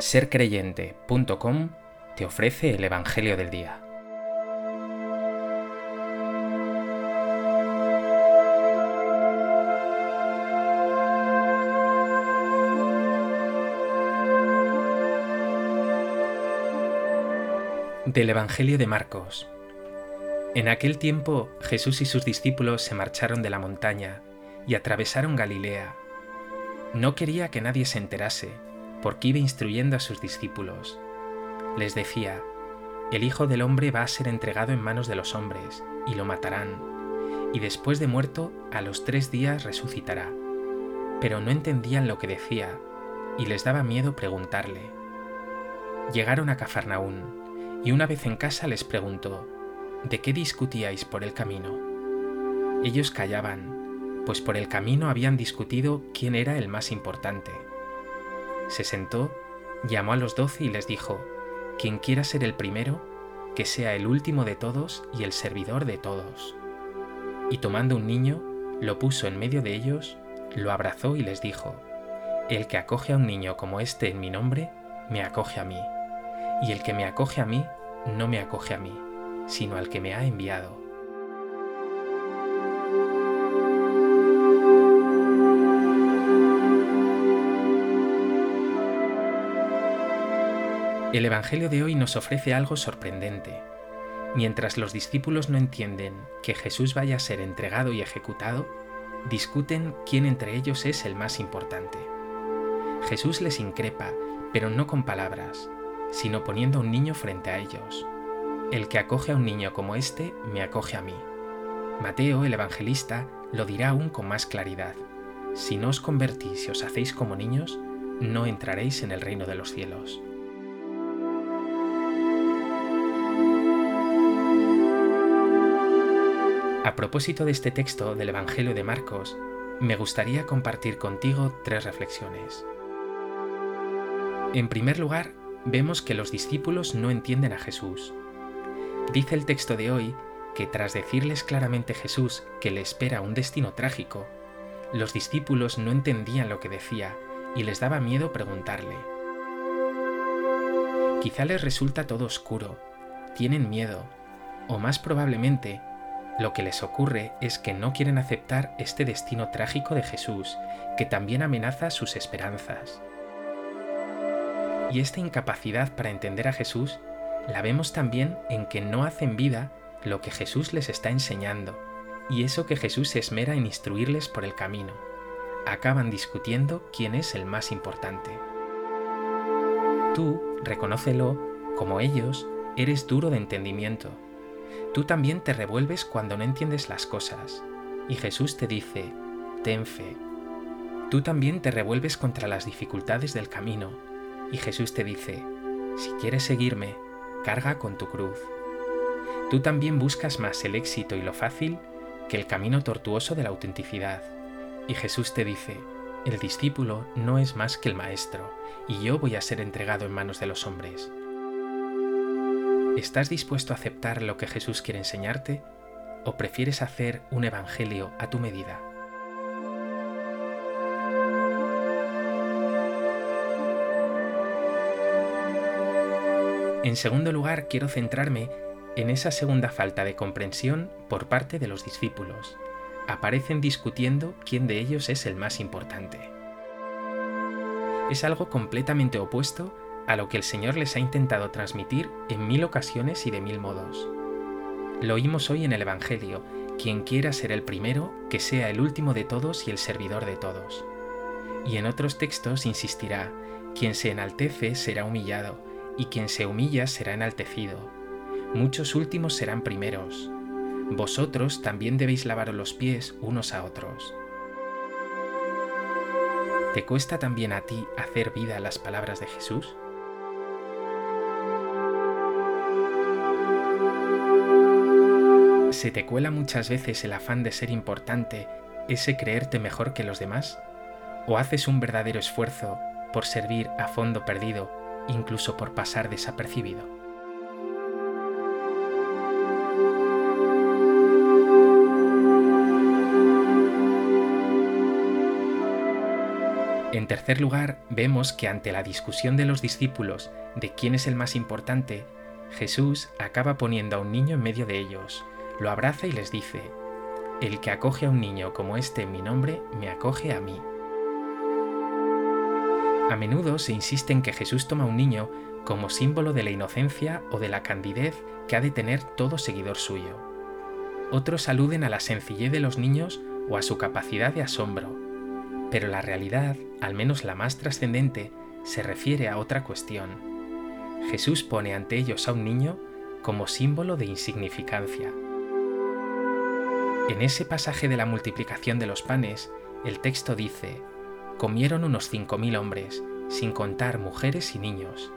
sercreyente.com te ofrece el Evangelio del Día. Del Evangelio de Marcos. En aquel tiempo Jesús y sus discípulos se marcharon de la montaña y atravesaron Galilea. No quería que nadie se enterase porque iba instruyendo a sus discípulos. Les decía, el Hijo del Hombre va a ser entregado en manos de los hombres, y lo matarán, y después de muerto, a los tres días resucitará. Pero no entendían lo que decía, y les daba miedo preguntarle. Llegaron a Cafarnaún, y una vez en casa les preguntó, ¿de qué discutíais por el camino? Ellos callaban, pues por el camino habían discutido quién era el más importante se sentó, llamó a los doce y les dijo, Quien quiera ser el primero, que sea el último de todos y el servidor de todos. Y tomando un niño, lo puso en medio de ellos, lo abrazó y les dijo, El que acoge a un niño como este en mi nombre, me acoge a mí, y el que me acoge a mí, no me acoge a mí, sino al que me ha enviado. El Evangelio de hoy nos ofrece algo sorprendente. Mientras los discípulos no entienden que Jesús vaya a ser entregado y ejecutado, discuten quién entre ellos es el más importante. Jesús les increpa, pero no con palabras, sino poniendo a un niño frente a ellos. El que acoge a un niño como este, me acoge a mí. Mateo, el evangelista, lo dirá aún con más claridad. Si no os convertís y os hacéis como niños, no entraréis en el reino de los cielos. A propósito de este texto del Evangelio de Marcos, me gustaría compartir contigo tres reflexiones. En primer lugar, vemos que los discípulos no entienden a Jesús. Dice el texto de hoy que tras decirles claramente Jesús que le espera un destino trágico, los discípulos no entendían lo que decía y les daba miedo preguntarle. Quizá les resulta todo oscuro, tienen miedo, o más probablemente lo que les ocurre es que no quieren aceptar este destino trágico de Jesús, que también amenaza sus esperanzas. Y esta incapacidad para entender a Jesús la vemos también en que no hacen vida lo que Jesús les está enseñando, y eso que Jesús se esmera en instruirles por el camino. Acaban discutiendo quién es el más importante. Tú, reconócelo, como ellos, eres duro de entendimiento, Tú también te revuelves cuando no entiendes las cosas, y Jesús te dice, ten fe. Tú también te revuelves contra las dificultades del camino, y Jesús te dice, si quieres seguirme, carga con tu cruz. Tú también buscas más el éxito y lo fácil que el camino tortuoso de la autenticidad, y Jesús te dice, el discípulo no es más que el maestro, y yo voy a ser entregado en manos de los hombres. ¿Estás dispuesto a aceptar lo que Jesús quiere enseñarte o prefieres hacer un evangelio a tu medida? En segundo lugar, quiero centrarme en esa segunda falta de comprensión por parte de los discípulos. Aparecen discutiendo quién de ellos es el más importante. Es algo completamente opuesto a lo que el Señor les ha intentado transmitir en mil ocasiones y de mil modos. Lo oímos hoy en el Evangelio, quien quiera ser el primero, que sea el último de todos y el servidor de todos. Y en otros textos insistirá, quien se enaltece será humillado, y quien se humilla será enaltecido. Muchos últimos serán primeros. Vosotros también debéis lavaros los pies unos a otros. ¿Te cuesta también a ti hacer vida las palabras de Jesús? ¿Se te cuela muchas veces el afán de ser importante, ese creerte mejor que los demás? ¿O haces un verdadero esfuerzo por servir a fondo perdido, incluso por pasar desapercibido? En tercer lugar, vemos que ante la discusión de los discípulos de quién es el más importante, Jesús acaba poniendo a un niño en medio de ellos, lo abraza y les dice, El que acoge a un niño como este en mi nombre, me acoge a mí. A menudo se insiste en que Jesús toma a un niño como símbolo de la inocencia o de la candidez que ha de tener todo seguidor suyo. Otros aluden a la sencillez de los niños o a su capacidad de asombro, pero la realidad, al menos la más trascendente, se refiere a otra cuestión. Jesús pone ante ellos a un niño como símbolo de insignificancia. En ese pasaje de la multiplicación de los panes, el texto dice, comieron unos cinco mil hombres, sin contar mujeres y niños.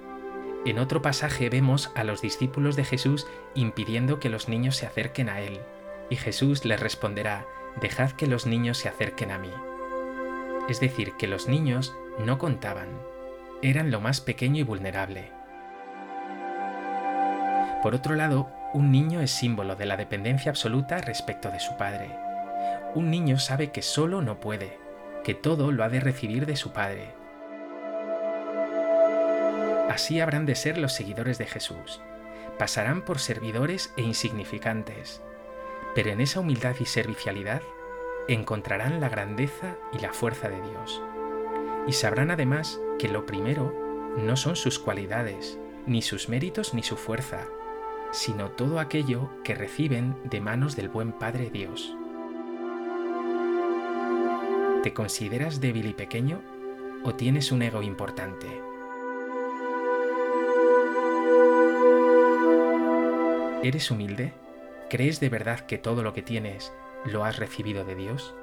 En otro pasaje vemos a los discípulos de Jesús impidiendo que los niños se acerquen a Él, y Jesús les responderá, dejad que los niños se acerquen a mí es decir, que los niños no contaban, eran lo más pequeño y vulnerable. Por otro lado, un niño es símbolo de la dependencia absoluta respecto de su padre. Un niño sabe que solo no puede, que todo lo ha de recibir de su padre. Así habrán de ser los seguidores de Jesús. Pasarán por servidores e insignificantes, pero en esa humildad y servicialidad encontrarán la grandeza y la fuerza de Dios. Y sabrán además que lo primero no son sus cualidades, ni sus méritos ni su fuerza, sino todo aquello que reciben de manos del buen Padre Dios. ¿Te consideras débil y pequeño o tienes un ego importante? ¿Eres humilde? ¿Crees de verdad que todo lo que tienes ¿Lo has recibido de Dios?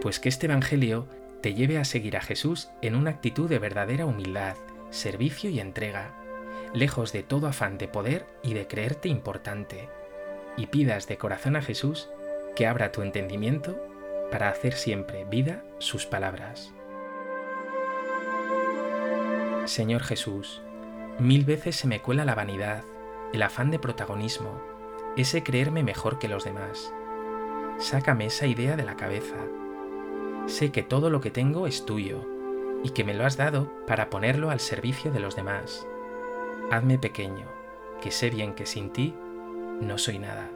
Pues que este Evangelio te lleve a seguir a Jesús en una actitud de verdadera humildad, servicio y entrega, lejos de todo afán de poder y de creerte importante, y pidas de corazón a Jesús que abra tu entendimiento para hacer siempre vida sus palabras. Señor Jesús, mil veces se me cuela la vanidad, el afán de protagonismo, ese creerme mejor que los demás. Sácame esa idea de la cabeza. Sé que todo lo que tengo es tuyo y que me lo has dado para ponerlo al servicio de los demás. Hazme pequeño, que sé bien que sin ti no soy nada.